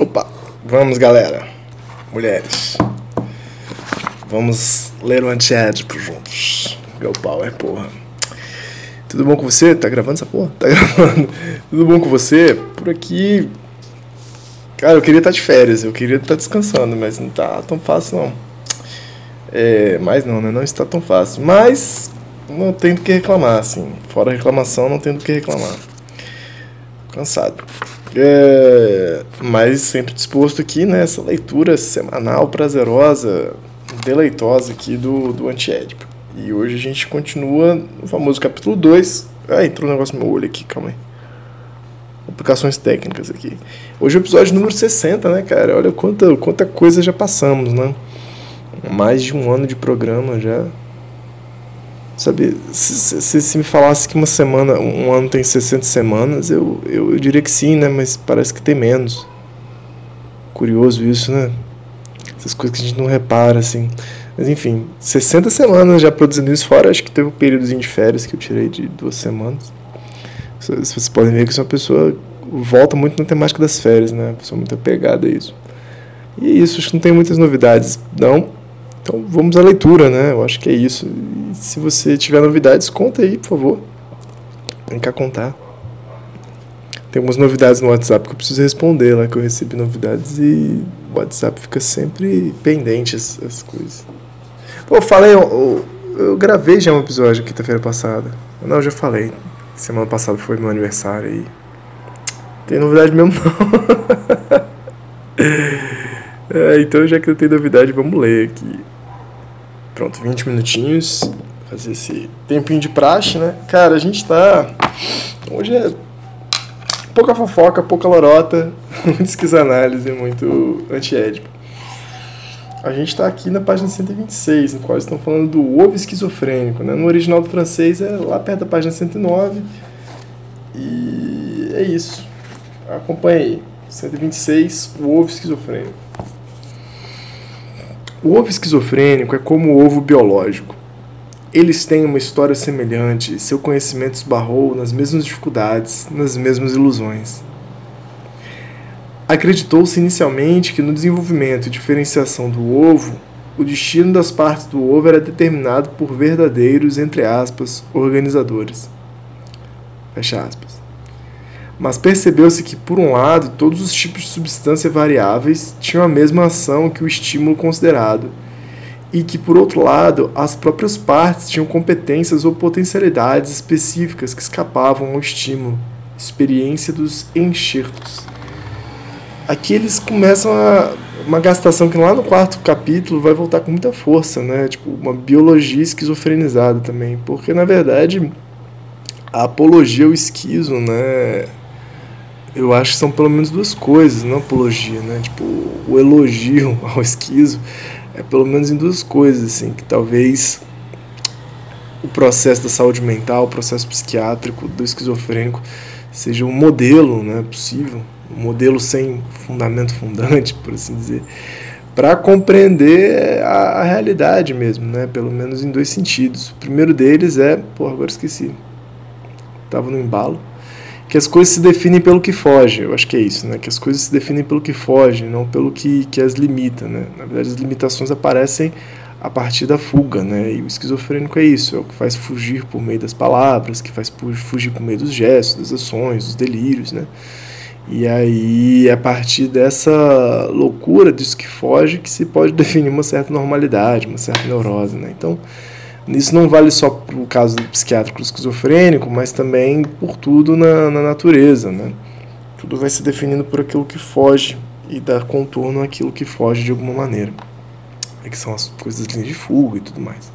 Opa, vamos galera, mulheres, vamos ler o antiédipo juntos. Meu pau é porra. Tudo bom com você? Tá gravando essa porra? Tá gravando. Tudo bom com você? Por aqui. Cara, eu queria estar de férias, eu queria estar descansando, mas não tá tão fácil não. É, mas não, né? Não está tão fácil. Mas não tenho do que reclamar, assim. Fora reclamação, não tenho do que reclamar. Cansado. É, mas sempre disposto aqui nessa né, leitura semanal, prazerosa, deleitosa aqui do, do Antiédipo. E hoje a gente continua no famoso capítulo 2. Ah, entrou um negócio no meu olho aqui, calma aí. Aplicações técnicas aqui. Hoje é o episódio número 60, né, cara? Olha quanta, quanta coisa já passamos, né? Mais de um ano de programa já. Sabe, se, se, se, me falasse que uma semana, um ano tem 60 semanas, eu, eu, eu diria que sim, né? Mas parece que tem menos. Curioso isso, né? Essas coisas que a gente não repara, assim. Mas enfim, 60 semanas já produzindo isso, fora acho que teve um períodozinho de férias que eu tirei de duas semanas. Vocês podem ver que sou uma pessoa volta muito na temática das férias, né? Uma pessoa muito apegada a isso. E é isso, acho que não tem muitas novidades, não. Então vamos à leitura, né? Eu acho que é isso. E se você tiver novidades, conta aí, por favor. Vem cá contar. Tem algumas novidades no WhatsApp que eu preciso responder lá, que eu recebi novidades e o WhatsApp fica sempre pendente as, as coisas. Pô, falei, eu, eu, gravei já um episódio quinta-feira passada. Não, já falei. Semana passada foi meu aniversário aí. Tem novidade mesmo não. é, então já que não tem novidade, vamos ler aqui. Pronto, 20 minutinhos. Fazer esse tempinho de praxe, né? Cara, a gente tá. Hoje é pouca fofoca, pouca lorota, muito esquisanálise, muito antiédipo. A gente está aqui na página 126, no qual estão falando do ovo esquizofrênico. Né? No original do francês é lá perto da página 109. E é isso. Acompanhe aí. 126, o ovo esquizofrênico. O ovo esquizofrênico é como o ovo biológico. Eles têm uma história semelhante, seu conhecimento esbarrou nas mesmas dificuldades, nas mesmas ilusões. Acreditou-se inicialmente que no desenvolvimento e diferenciação do ovo, o destino das partes do ovo era determinado por verdadeiros, entre aspas, organizadores. Fecha aspas mas percebeu-se que, por um lado, todos os tipos de substância variáveis tinham a mesma ação que o estímulo considerado, e que, por outro lado, as próprias partes tinham competências ou potencialidades específicas que escapavam ao estímulo, experiência dos enxertos. Aqui eles começam a, uma gastação que lá no quarto capítulo vai voltar com muita força, né? Tipo, uma biologia esquizofrenizada também, porque na verdade a apologia ao esquizo, né? Eu acho que são pelo menos duas coisas, não apologia, né? Tipo, o elogio ao esquizo é pelo menos em duas coisas, assim, que talvez o processo da saúde mental, o processo psiquiátrico do esquizofrênico seja um modelo, né, possível, um modelo sem fundamento fundante, por assim dizer, para compreender a, a, realidade mesmo, né, pelo menos em dois sentidos. O primeiro deles é, pô, agora esqueci, tava no embalo que as coisas se definem pelo que foge. Eu acho que é isso, né? Que as coisas se definem pelo que foge, não pelo que, que as limita, né? Na verdade, as limitações aparecem a partir da fuga, né? E o esquizofrênico é isso, é o que faz fugir por meio das palavras, que faz fugir por meio dos gestos, das ações, dos delírios, né? E aí, é a partir dessa loucura disso que foge, que se pode definir uma certa normalidade, uma certa neurose, né? Então, isso não vale só para o caso do psiquiátrico esquizofrênico, mas também por tudo na, na natureza. Né? Tudo vai se definindo por aquilo que foge e dar contorno àquilo que foge de alguma maneira. É que são as coisas de fuga e tudo mais.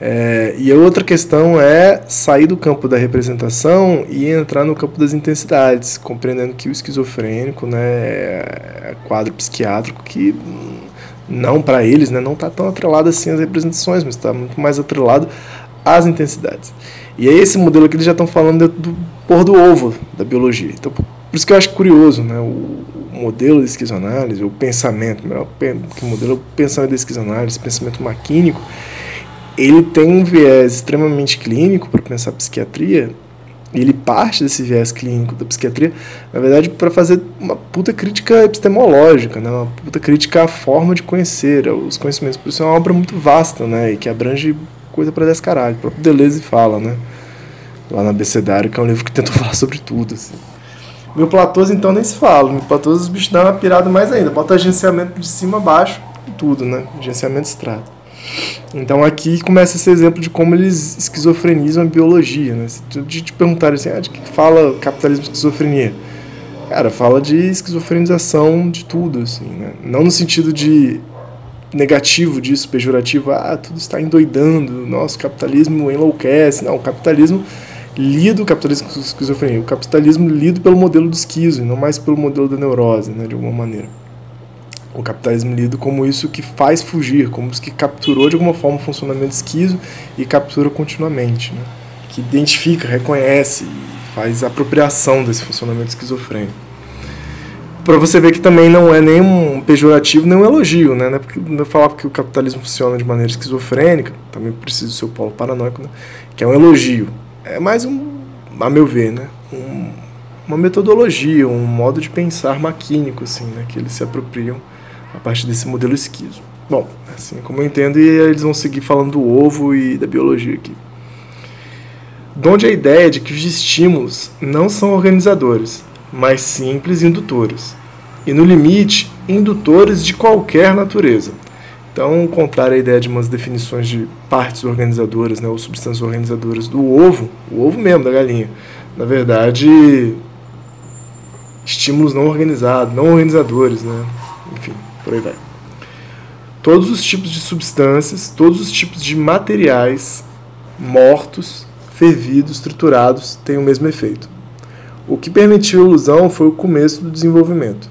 É, e a outra questão é sair do campo da representação e entrar no campo das intensidades, compreendendo que o esquizofrênico né, é quadro psiquiátrico que não para eles né, não está tão atrelado assim às representações, mas está muito mais atrelado às intensidades. E é esse modelo aqui eles já estão falando do pôr do ovo da biologia. Então, por isso que eu acho curioso né, o, modelo de esquizoanálise, o pensamento, melhor, o modelo o pensamento da esquizoanálise, pensamento maquínico, ele tem um viés extremamente clínico para pensar psiquiatria, ele parte desse viés clínico da psiquiatria, na verdade, para fazer uma puta crítica epistemológica, né? uma puta crítica à forma de conhecer, os conhecimentos. Por isso é uma obra muito vasta, né? E que abrange coisa para descaralho. O próprio Deleuze fala, né? Lá na Abecedário, que é um livro que tenta falar sobre tudo, assim. Meu Platôs, então, nem se fala. Meu Platôs, os bichos dão uma pirada mais ainda. Bota agenciamento de cima a baixo, tudo, né? Agenciamento extrato. Então aqui começa esse exemplo de como eles esquizofrenizam a biologia, né? De te perguntar assim, ah, de que fala capitalismo e esquizofrenia? Cara, fala de esquizofrenização de tudo, assim, né? Não no sentido de negativo disso, pejorativo, ah, tudo está endoidando, nosso capitalismo enlouquece. Não, o capitalismo lido, o capitalismo esquizofrenia, o capitalismo lido pelo modelo do esquizo, e não mais pelo modelo da neurose, né, de alguma maneira o capitalismo lido como isso que faz fugir, como isso que capturou de alguma forma o funcionamento esquizo e captura continuamente, né? que identifica, reconhece, faz apropriação desse funcionamento esquizofrênico. Para você ver que também não é nem um pejorativo nem um elogio, né? Não é porque não é falar que o capitalismo funciona de maneira esquizofrênica, também precisa do seu polo paranoico, né? que é um elogio. É mais um, a meu ver, né? Um, uma metodologia, um modo de pensar maquínico, assim, né? que eles se apropriam a partir desse modelo esquizo. Bom, assim como eu entendo, e eles vão seguir falando do ovo e da biologia aqui. Donde a ideia de que os estímulos não são organizadores, mas simples indutores. E no limite, indutores de qualquer natureza. Então, contrário à ideia de umas definições de partes organizadoras, né, ou substâncias organizadoras do ovo, o ovo mesmo da galinha, na verdade, estímulos não organizados, não organizadores, né? Enfim, por aí vai. Todos os tipos de substâncias, todos os tipos de materiais mortos, fervidos, triturados têm o mesmo efeito. O que permitiu a ilusão foi o começo do desenvolvimento.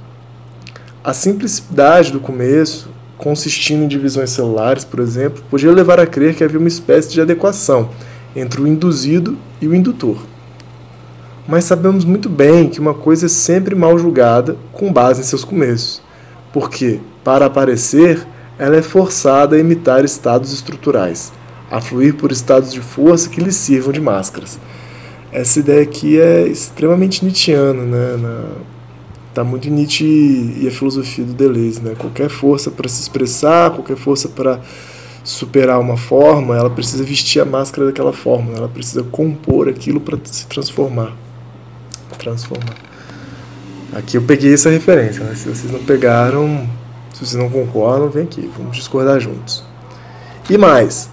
A simplicidade do começo, consistindo em divisões celulares, por exemplo, podia levar a crer que havia uma espécie de adequação entre o induzido e o indutor. Mas sabemos muito bem que uma coisa é sempre mal julgada com base em seus começos porque, para aparecer, ela é forçada a imitar estados estruturais, a fluir por estados de força que lhe sirvam de máscaras. Essa ideia aqui é extremamente nietzschiana, né? Está muito em Nietzsche e a filosofia do Deleuze, né? Qualquer força para se expressar, qualquer força para superar uma forma, ela precisa vestir a máscara daquela forma, ela precisa compor aquilo para se transformar. Transformar. Aqui eu peguei essa referência, né? Se vocês não pegaram, se vocês não concordam, vem aqui, vamos discordar juntos. E mais,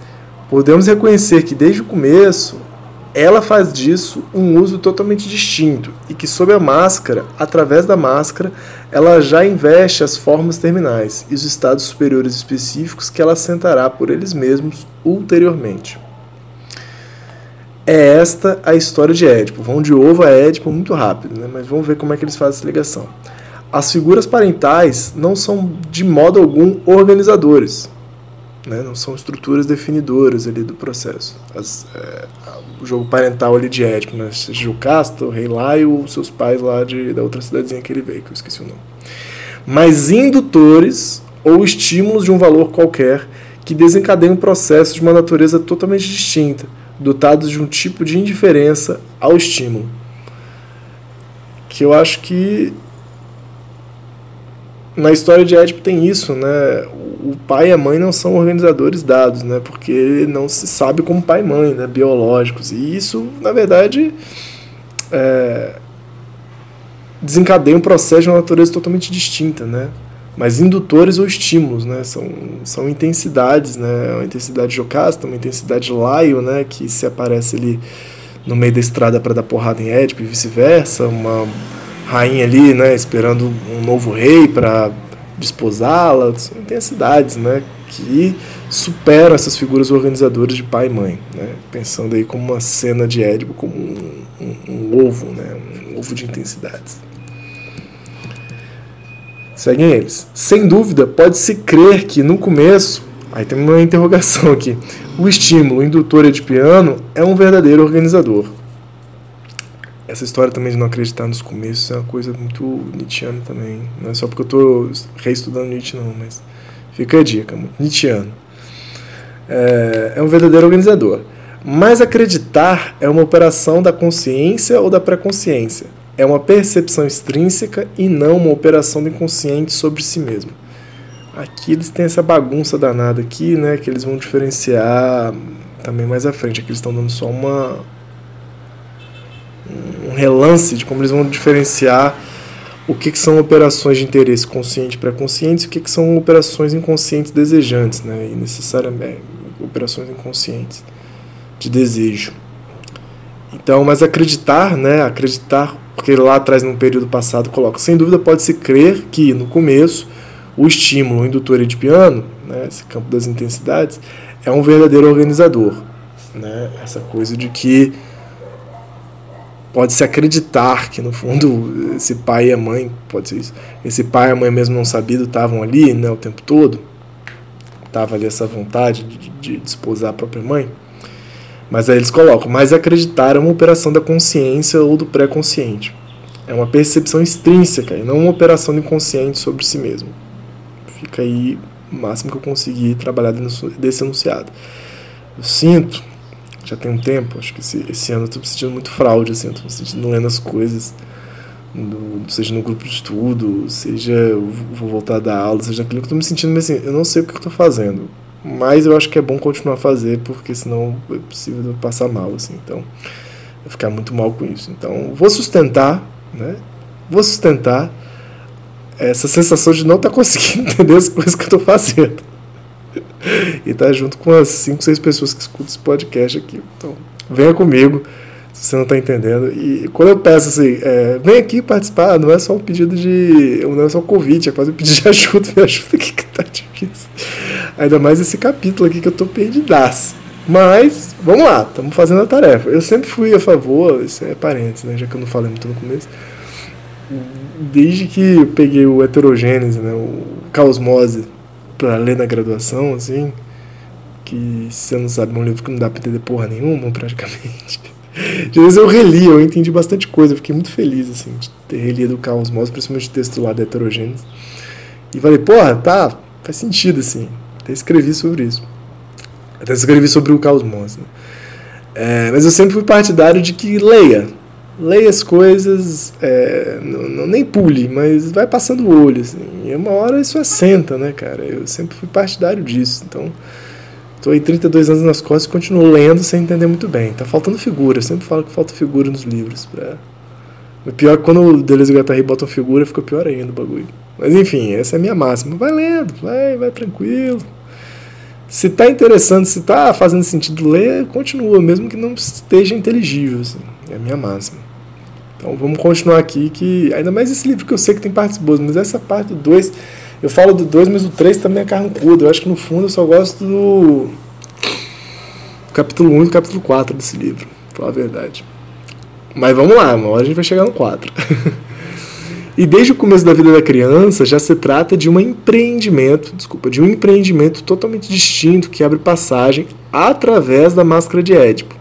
podemos reconhecer que desde o começo ela faz disso um uso totalmente distinto e que sob a máscara, através da máscara, ela já investe as formas terminais e os estados superiores específicos que ela assentará por eles mesmos ulteriormente. É esta a história de Édipo. Vão de ovo a Édipo muito rápido, né? mas vamos ver como é que eles fazem essa ligação. As figuras parentais não são de modo algum organizadores, né? não são estruturas definidoras ali do processo. As, é, o jogo parental ali de Édipo, né? seja o Rei Laio ou seus pais lá de, da outra cidadezinha que ele veio, que eu esqueci o nome. Mas indutores ou estímulos de um valor qualquer que desencadeiam um processo de uma natureza totalmente distinta dotados de um tipo de indiferença ao estímulo. Que eu acho que na história de Édipo tem isso, né? O pai e a mãe não são organizadores dados, né? Porque não se sabe como pai e mãe, né? Biológicos. E isso, na verdade, é... desencadeia um processo de uma natureza totalmente distinta, né? Mas indutores ou estímulos, né? São, são intensidades, né? Uma intensidade jocasta, uma intensidade laio, né? Que se aparece ali no meio da estrada para dar porrada em Édipo e vice-versa, uma rainha ali, né? Esperando um novo rei para desposá-la, são intensidades, né? que superam essas figuras organizadoras de pai e mãe, né? pensando aí como uma cena de Édipo, como um, um, um ovo, né? um ovo de intensidades. Seguem eles. Sem dúvida, pode-se crer que no começo, aí tem uma interrogação aqui, o estímulo indutor edipiano é um verdadeiro organizador. Essa história também de não acreditar nos começos é uma coisa muito Nietzscheana também. Não é só porque eu estou reestudando Nietzsche, não, mas fica a dica, Nietzscheano. É, é um verdadeiro organizador. Mas acreditar é uma operação da consciência ou da pré-consciência é uma percepção extrínseca e não uma operação do inconsciente sobre si mesmo. Aqui eles têm essa bagunça danada aqui, né, que eles vão diferenciar também mais à frente. Aqui eles estão dando só uma um relance de como eles vão diferenciar o que, que são operações de interesse consciente e pré-conscientes e o que, que são operações inconscientes desejantes, né, e necessariamente operações inconscientes de desejo. Então, mas acreditar, né, acreditar porque lá atrás, num período passado, coloca: sem dúvida pode-se crer que, no começo, o estímulo indutor edipiano, né, esse campo das intensidades, é um verdadeiro organizador. Né? Essa coisa de que pode-se acreditar que, no fundo, esse pai e a mãe, pode ser isso, esse pai e a mãe mesmo não sabido estavam ali né, o tempo todo, estava ali essa vontade de, de desposar a própria mãe. Mas aí eles colocam, mas acreditar é uma operação da consciência ou do pré-consciente. É uma percepção extrínseca e não uma operação do inconsciente sobre si mesmo. Fica aí o máximo que eu consegui trabalhar desse enunciado. Eu sinto, já tem um tempo, acho que esse, esse ano eu estou me sentindo muito fraude, assim, estou me sentindo lendo as coisas, no, seja no grupo de estudo, seja eu vou voltar a dar aula, seja aquilo que eu estou me sentindo, assim, eu não sei o que eu estou fazendo mas eu acho que é bom continuar a fazer, porque senão é possível passar mal, assim. Então, eu ficar muito mal com isso. Então, vou sustentar, né? Vou sustentar essa sensação de não estar tá conseguindo entender as coisas que eu estou fazendo. e estar tá junto com as 5, 6 pessoas que escutam esse podcast aqui. Então, venha comigo você não está entendendo. E quando eu peço assim, é, vem aqui participar, não é só um pedido de. não é só um convite, é quase um pedido de ajuda, me ajuda aqui que tá difícil. Ainda mais esse capítulo aqui que eu tô perdidaço. Mas, vamos lá, estamos fazendo a tarefa. Eu sempre fui a favor, isso é parênteses, né, já que eu não falei muito no começo. Desde que eu peguei o Heterogênese, né, o Caosmose, para ler na graduação, assim, que se você não sabe, é um livro que não dá para entender porra nenhuma, praticamente. De eu reli, eu entendi bastante coisa, eu fiquei muito feliz, assim, de ter relido o Caosmose, principalmente o texto lá da Heterogênese. E falei, porra, tá, faz sentido, assim. Até escrevi sobre isso. Até escrevi sobre o Carlos Mons. Né? É, mas eu sempre fui partidário de que leia. Leia as coisas, é, não, não, nem pule, mas vai passando o olho. Assim, e uma hora isso assenta, né, cara? Eu sempre fui partidário disso. Então, estou aí 32 anos nas costas e continuo lendo sem entender muito bem. Tá faltando figura. Eu sempre falo que falta figura nos livros. Pra... O pior é que quando o Deleuze e o Guattari botam figura, fica pior ainda o bagulho. Mas enfim, essa é a minha máxima. Vai lendo, vai, vai tranquilo. Se está interessante, se está fazendo sentido ler, continua, mesmo que não esteja inteligível. Assim. É a minha máxima. Então vamos continuar aqui, que ainda mais esse livro que eu sei que tem partes boas, mas essa parte do 2, eu falo do 2, mas o 3 também é carrancudo. Eu acho que no fundo eu só gosto do capítulo 1 um e do capítulo 4 desse livro, pra falar a verdade. Mas vamos lá, uma hora a gente vai chegar no 4. E desde o começo da vida da criança já se trata de um empreendimento, desculpa, de um empreendimento totalmente distinto que abre passagem através da máscara de Édipo.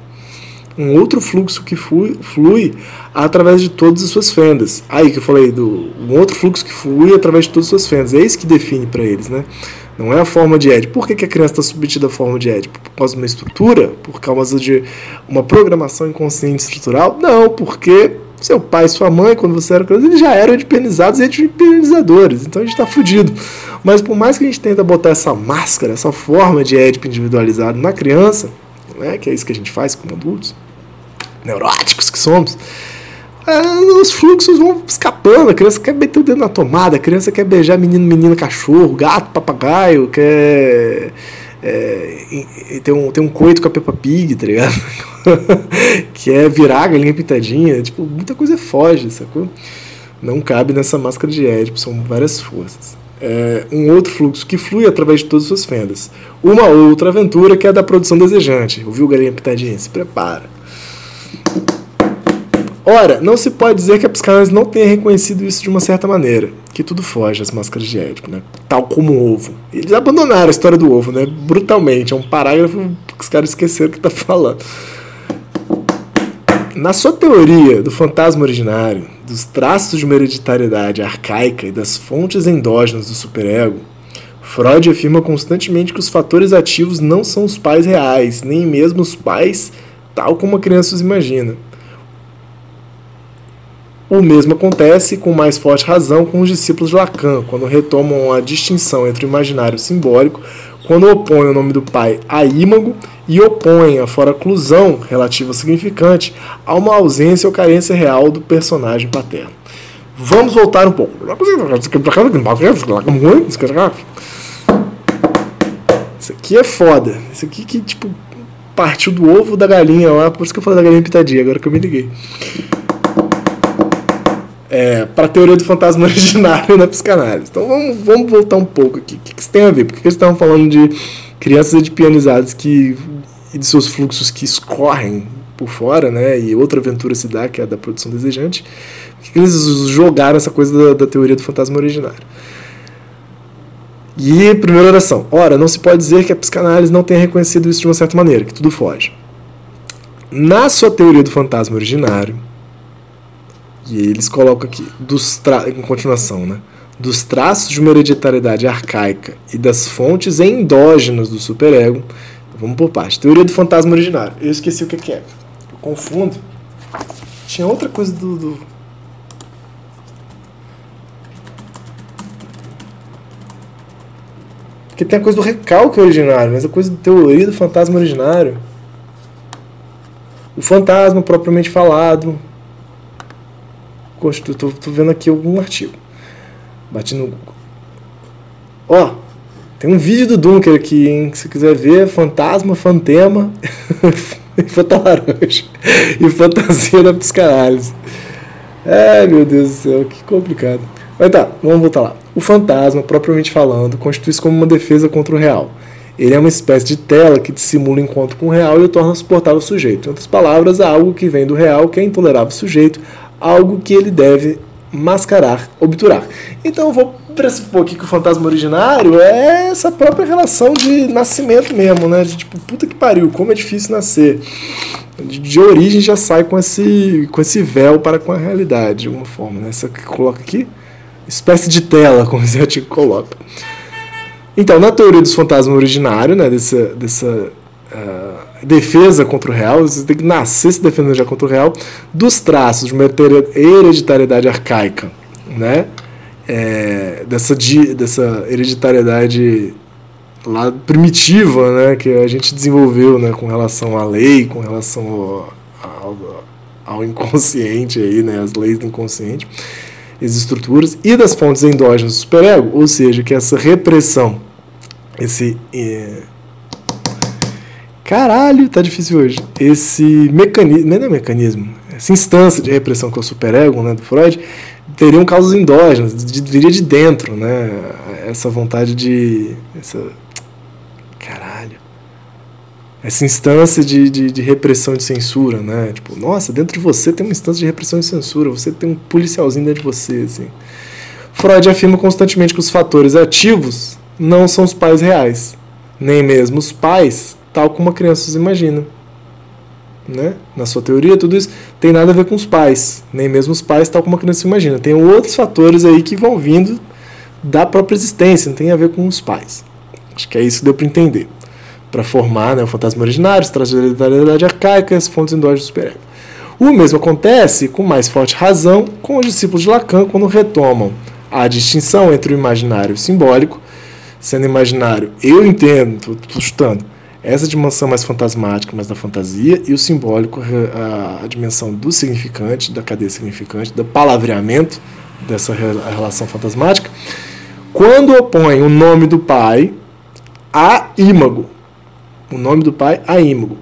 Um outro fluxo que flui, flui através de todas as suas fendas. Aí que eu falei do um outro fluxo que flui através de todas as suas fendas. É isso que define para eles, né? Não é a forma de Édipo. Por que, que a criança está submetida à forma de Édipo? Por causa de uma estrutura? Por causa de uma programação inconsciente estrutural? Não, porque seu pai sua mãe, quando você era criança, eles já eram edipenizados e edipenizadores. Então a gente está fudido. Mas por mais que a gente tenta botar essa máscara, essa forma de édipo individualizado na criança, né, que é isso que a gente faz como adultos, neuróticos que somos, é, os fluxos vão escapando. A criança quer meter o dedo na tomada, a criança quer beijar menino, menina, cachorro, gato, papagaio, quer. É, tem, um, um coito com a Peppa Pig, tá ligado? que é virar a galinha pitadinha. Tipo, muita coisa foge, sacou? Não cabe nessa máscara de Édipo, são várias forças. é, um outro fluxo que flui através de todas as suas fendas. Uma outra aventura que é a da produção desejante. Ouviu, galinha pitadinha? Se prepara. Ora, não se pode dizer que a psicanálise não tenha reconhecido isso de uma certa maneira, que tudo foge às máscaras de Édipo, né? tal como o ovo. Eles abandonaram a história do ovo, né? brutalmente. É um parágrafo que os caras esqueceram que está falando. Na sua teoria do fantasma originário, dos traços de uma hereditariedade arcaica e das fontes endógenas do superego, Freud afirma constantemente que os fatores ativos não são os pais reais, nem mesmo os pais tal como a criança os imagina. O mesmo acontece com mais forte razão com os discípulos de Lacan, quando retomam a distinção entre o imaginário e o simbólico, quando opõem o nome do pai a ímago e opõem a foraclusão relativa ao significante a uma ausência ou carência real do personagem paterno. Vamos voltar um pouco. Isso aqui é foda. Isso aqui que, tipo, partiu do ovo da galinha lá, por isso que eu falei da galinha pitadinha, agora que eu me liguei é, para a teoria do fantasma originário na psicanálise. Então vamos, vamos voltar um pouco aqui. O que, que isso tem a ver? Por que eles estavam falando de crianças edipianizadas que, e de seus fluxos que escorrem por fora, né? E outra aventura se dá, que é a da produção desejante. Por que eles jogaram essa coisa da, da teoria do fantasma originário? E primeira oração. Ora, não se pode dizer que a psicanálise não tenha reconhecido isso de uma certa maneira, que tudo foge. Na sua teoria do fantasma originário, e eles colocam aqui, dos tra... em continuação, né? Dos traços de uma hereditariedade arcaica e das fontes endógenas do superego. Então, vamos por parte. Teoria do fantasma originário. Eu esqueci o que é. Eu confundo. Tinha outra coisa do, do... Porque tem a coisa do recalque originário, mas a coisa da teoria do fantasma originário. O fantasma propriamente falado, Estou vendo aqui algum artigo. Bati no Google. Ó, tem um vídeo do Dunker aqui, hein? Se quiser ver, fantasma, fantema, fantalaranja e fantasia da psicanálise. Ai, meu Deus do céu, que complicado. Mas tá, vamos voltar lá. O fantasma, propriamente falando, constitui-se como uma defesa contra o real. Ele é uma espécie de tela que dissimula o encontro com o real e o torna suportável ao sujeito. Em outras palavras, há algo que vem do real que é intolerável ao sujeito, algo que ele deve mascarar, obturar. Então eu vou pressupor aqui que o fantasma originário é essa própria relação de nascimento mesmo, né? De tipo, puta que pariu, como é difícil nascer. De, de origem já sai com esse, com esse véu para com a realidade, de alguma forma, né? Essa que coloca aqui, espécie de tela, como esse artigo coloca. Então, na teoria dos fantasmas originários, né, dessa, dessa uh, defesa contra o real, você tem que nascer se defendendo já contra o real, dos traços de uma hereditariedade arcaica, né? É, dessa, dessa hereditariedade lá primitiva, né, que a gente desenvolveu, né, com relação à lei, com relação ao, ao, inconsciente aí, né, as leis do inconsciente, as estruturas e das fontes endógenas do superego, ou seja, que essa repressão, esse é, Caralho, tá difícil hoje. Esse mecanismo, não é mecanismo, essa instância de repressão que é o superego, né, do Freud, teriam causas endógenas, viria de dentro, né? Essa vontade de. Essa, caralho. Essa instância de, de, de, repressão e de censura, né? Tipo, nossa, dentro de você tem uma instância de repressão e censura, você tem um policialzinho dentro de você, assim. Freud afirma constantemente que os fatores ativos não são os pais reais, nem mesmo os pais tal como a criança imagina. Né? Na sua teoria, tudo isso tem nada a ver com os pais, nem mesmo os pais, tal como a criança imagina. Tem outros fatores aí que vão vindo da própria existência, não tem a ver com os pais. Acho que é isso que deu para entender. Para formar né, o fantasma originário, os traços de hereditariedade arcaica as fontes endógenas do superego. O mesmo acontece, com mais forte razão, com os discípulos de Lacan quando retomam a distinção entre o imaginário e o simbólico. Sendo imaginário, eu entendo, estou chutando, essa dimensão mais fantasmática, mais da fantasia, e o simbólico, a, a dimensão do significante, da cadeia significante, do palavreamento dessa relação fantasmática, quando opõe o nome do pai a ímago. O nome do pai a ímago.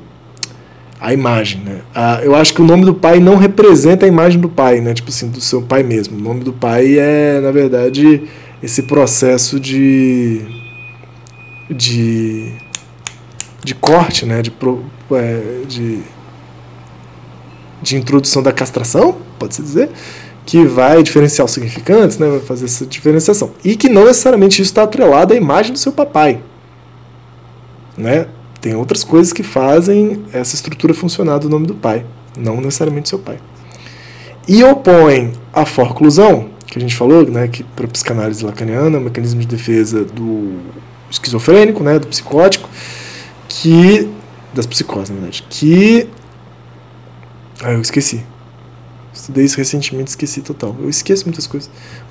A imagem, né? eu acho que o nome do pai não representa a imagem do pai, né? Tipo assim, do seu pai mesmo. O nome do pai é, na verdade, esse processo de de, de corte, né, de, é, de, de introdução da castração, pode-se dizer, que vai diferenciar os significantes, né, vai fazer essa diferenciação. E que não necessariamente isso está atrelado à imagem do seu papai. Né? Tem outras coisas que fazem essa estrutura funcionar do nome do pai, não necessariamente do seu pai. E opõe a forclusão, que a gente falou, né, que para a psicanálise lacaniana, é mecanismo de defesa do esquizofrênico, né, do psicótico, que das psicoses, na verdade, que ah, eu esqueci. Estudei isso recentemente, esqueci total. Eu esqueço muitas coisas.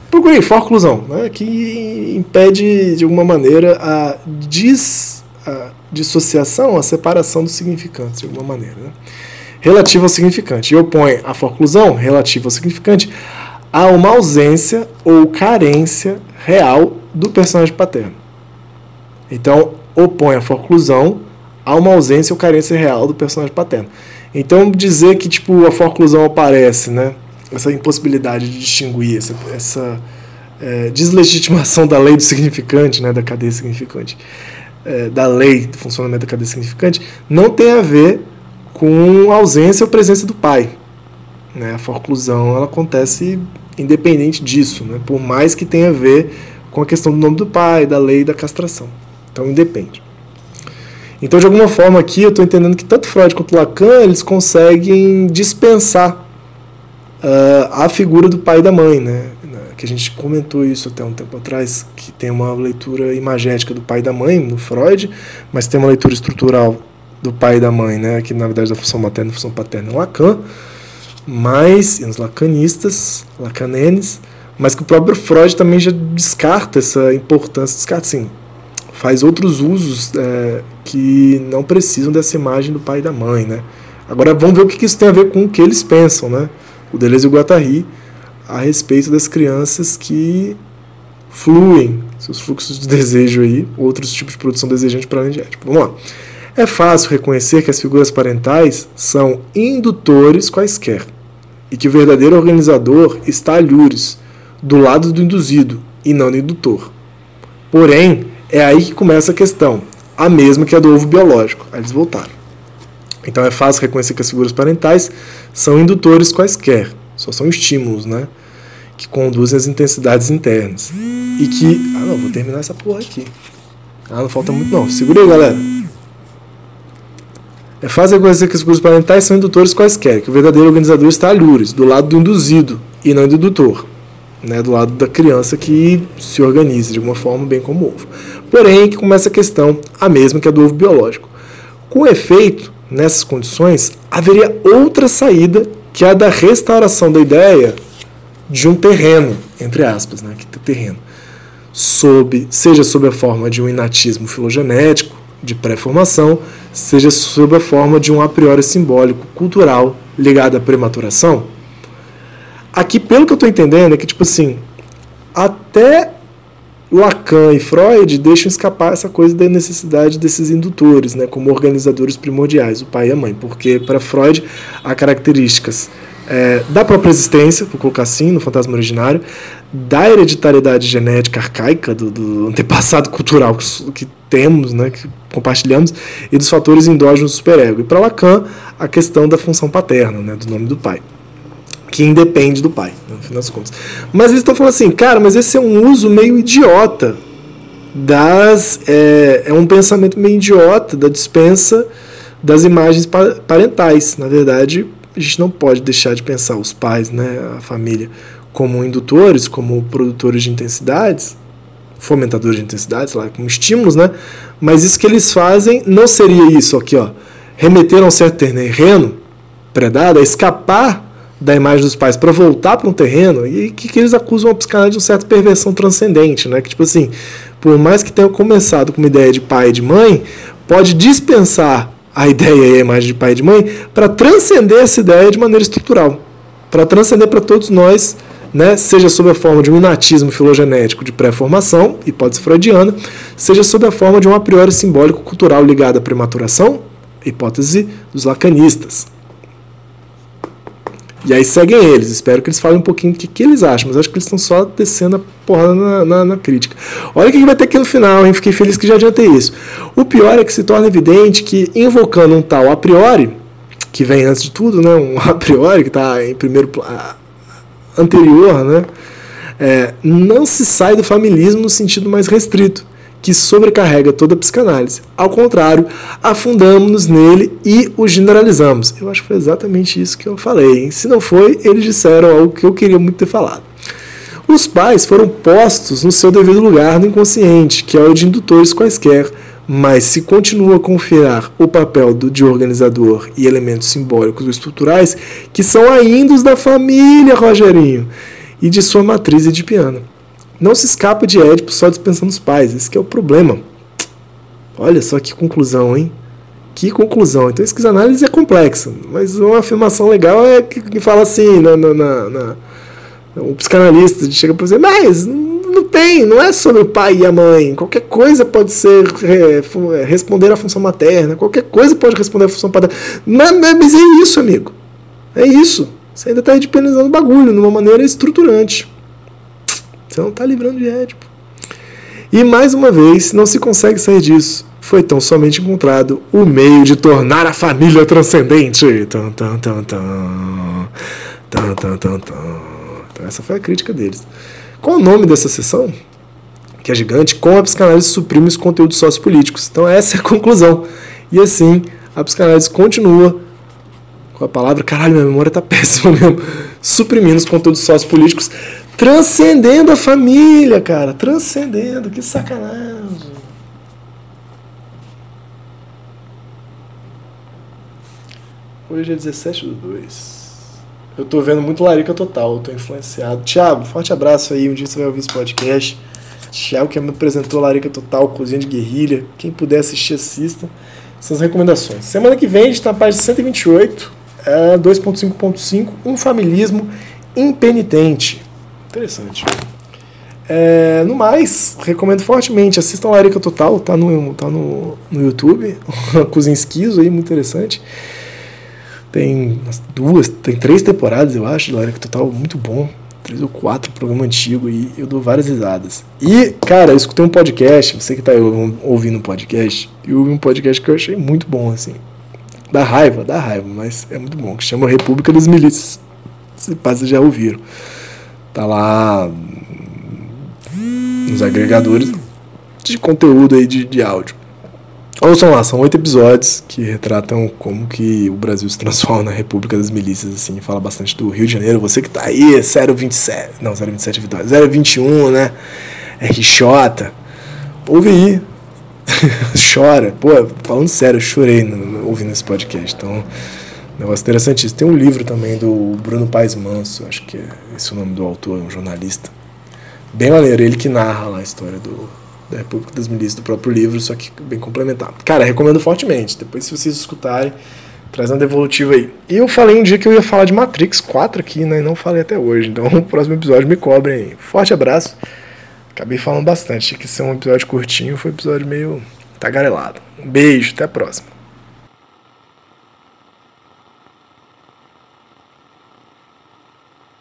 Procurei forclusão, né, que impede de alguma maneira a, dis, a dissociação, a separação dos significantes de alguma maneira, né? Relativo ao significante. E opõe a forclusão relativa ao significante a uma ausência ou carência real do personagem paterno. Então, opõe a forclusão a uma ausência ou carência real do personagem paterno. Então, dizer que tipo, a forclusão aparece, né? essa impossibilidade de distinguir, essa, essa é, deslegitimação da lei do significante, né? da cadeia significante, é, da lei do funcionamento da cadeia significante, não tem a ver com a ausência ou presença do pai. Né? A forclusão ela acontece independente disso, né? por mais que tenha a ver com a questão do nome do pai, da lei da castração. Então independe. Então, de alguma forma aqui, eu estou entendendo que tanto Freud quanto Lacan, eles conseguem dispensar uh, a figura do pai e da mãe, né? Que a gente comentou isso até um tempo atrás, que tem uma leitura imagética do pai e da mãe no Freud, mas tem uma leitura estrutural do pai e da mãe, né? Que na verdade é da função materna e função paterna em Lacan, mas, e nos lacanistas, lacanenes, mas que o próprio Freud também já descarta essa importância, descarta assim, faz outros usos é, que não precisam dessa imagem do pai e da mãe, né? Agora vamos ver o que isso tem a ver com o que eles pensam, né? O Deleuze e o Guattari a respeito das crianças que fluem seus fluxos de desejo aí, outros tipos de produção desejante para além de ético. Vamos lá. É fácil reconhecer que as figuras parentais são indutores quaisquer e que o verdadeiro organizador está a lures, do lado do induzido e não do indutor. Porém, é aí que começa a questão, a mesma que a do ovo biológico. Aí eles voltaram. Então é fácil reconhecer que as figuras parentais são indutores quaisquer, só são estímulos, né? Que conduzem as intensidades internas. E que. Ah, não, vou terminar essa porra aqui. Ah, não falta muito, não. Segura aí, galera. É fácil reconhecer que as figuras parentais são indutores quaisquer, que o verdadeiro organizador está a lures, do lado do induzido e não do indutor né, do lado da criança que se organiza de alguma forma, bem como o ovo. Porém, que começa a questão, a mesma que a do ovo biológico. Com efeito, nessas condições, haveria outra saída, que é a da restauração da ideia de um terreno, entre aspas, né, que terreno, sob, seja sob a forma de um inatismo filogenético, de pré-formação, seja sob a forma de um a priori simbólico cultural ligado à prematuração, Aqui, pelo que eu estou entendendo, é que, tipo assim, até Lacan e Freud deixam escapar essa coisa da necessidade desses indutores, né, como organizadores primordiais, o pai e a mãe, porque para Freud há características é, da própria existência, vou colocar assim, no fantasma originário, da hereditariedade genética arcaica, do, do antepassado cultural que, que, temos, né, que compartilhamos, e dos fatores endógenos do superego. E para Lacan, a questão da função paterna, né, do nome do pai que independe do pai, no fim das contas. Mas eles estão falando assim, cara, mas esse é um uso meio idiota das. É, é um pensamento meio idiota da dispensa das imagens parentais. Na verdade, a gente não pode deixar de pensar os pais, né, a família, como indutores, como produtores de intensidades, fomentadores de intensidades, lá, como estímulos, né? Mas isso que eles fazem não seria isso aqui, ó. Remeter a um certo terreno predado, a escapar da imagem dos pais para voltar para um terreno e que, que eles acusam a psicanálise de uma certa perversão transcendente, né? Que tipo assim, por mais que tenha começado com uma ideia de pai e de mãe, pode dispensar a ideia e a imagem de pai e de mãe para transcender essa ideia de maneira estrutural, para transcender para todos nós, né? Seja sob a forma de um inatismo filogenético de pré-formação, hipótese freudiana, seja sob a forma de um a priori simbólico cultural ligado à prematuração, hipótese dos lacanistas. E aí seguem eles. Espero que eles falem um pouquinho do que, que eles acham. Mas acho que eles estão só descendo a porrada na, na, na, crítica. Olha o que vai ter aqui no final, hein? Fiquei feliz que já adiantei isso. O pior é que se torna evidente que, invocando um tal a priori, que vem antes de tudo, né? Um a priori, que está em primeiro anterior, né? É, não se sai do familismo no sentido mais restrito que sobrecarrega toda a psicanálise. Ao contrário, afundamos-nos nele e o generalizamos. Eu acho que foi exatamente isso que eu falei. Hein? Se não foi, eles disseram algo que eu queria muito ter falado. Os pais foram postos no seu devido lugar no inconsciente, que é o de indutores quaisquer, mas se continua a confiar o papel do, de organizador e elementos simbólicos ou estruturais que são ainda os da família, Rogerinho, e de sua matriz e de piano. Não se escapa de Édipo só dispensando os pais. Esse é o problema. Olha só que conclusão, hein? Que conclusão. Então, esquizoanálise é complexa, mas uma afirmação legal é que, que fala assim, na, na, na, na o psicanalista chega para dizer, mas não tem, não é sobre o pai e a mãe. Qualquer coisa pode ser é, é, responder à função materna, qualquer coisa pode responder à função paterna. Mas, mas é isso, amigo. É isso. Você ainda está edipenizando o bagulho de uma maneira estruturante. Você não está livrando de Édipo. E mais uma vez, não se consegue sair disso. Foi tão somente encontrado o meio de tornar a família transcendente. Tum, tum, tum, tum. Tum, tum, tum, tum. Então, essa foi a crítica deles. Qual o nome dessa sessão? Que é gigante. Como a psicanálise suprime os conteúdos sociopolíticos. Então, essa é a conclusão. E assim, a psicanálise continua com a palavra. Caralho, minha memória tá péssima mesmo. Suprimindo os conteúdos sociopolíticos Transcendendo a família, cara. Transcendendo. Que sacanagem. Hoje é 17 do 2. Eu tô vendo muito Larica Total, eu tô influenciado. Tiago, forte abraço aí. Um dia você vai ouvir esse podcast. Tiago que me apresentou Larica Total, Cozinha de Guerrilha. Quem puder assistir, assista. Essas recomendações. Semana que vem a gente tá na página 128, é 2.5.5, um familismo impenitente. Interessante. É, no mais, recomendo fortemente. Assistam a Erika Total, tá no, tá no, no YouTube. Cozinha Esquizo aí, muito interessante. Tem duas, tem três temporadas, eu acho, de Larica Total, muito bom. Três ou quatro, programa antigo, e eu dou várias risadas. E, cara, eu escutei um podcast, você que tá ouvindo um podcast, eu ouvi um podcast que eu achei muito bom, assim. Dá raiva, dá raiva, mas é muito bom, que chama República das Milícias. Vocês já ouviram. Tá lá nos agregadores de conteúdo aí de, de áudio. Ouçam lá, são oito episódios que retratam como que o Brasil se transforma na República das Milícias, assim, fala bastante do Rio de Janeiro. Você que tá aí, 027, não, 027 é Vitória, 021, né? RJ. Ouve aí. Chora. Pô, falando sério, eu chorei no, ouvindo esse podcast. Então, Negócio interessantíssimo. Tem um livro também do Bruno Paes Manso, acho que é esse o nome do autor, um jornalista. Bem maneiro, ele que narra lá a história do, da República das Milícias do próprio livro, só que bem complementar. Cara, recomendo fortemente. Depois, se vocês escutarem, traz uma devolutiva aí. E eu falei um dia que eu ia falar de Matrix 4 aqui, né? E não falei até hoje. Então, o próximo episódio me cobrem aí. Forte abraço. Acabei falando bastante. Que ser um episódio curtinho, foi um episódio meio tagarelado. Um beijo, até a próxima.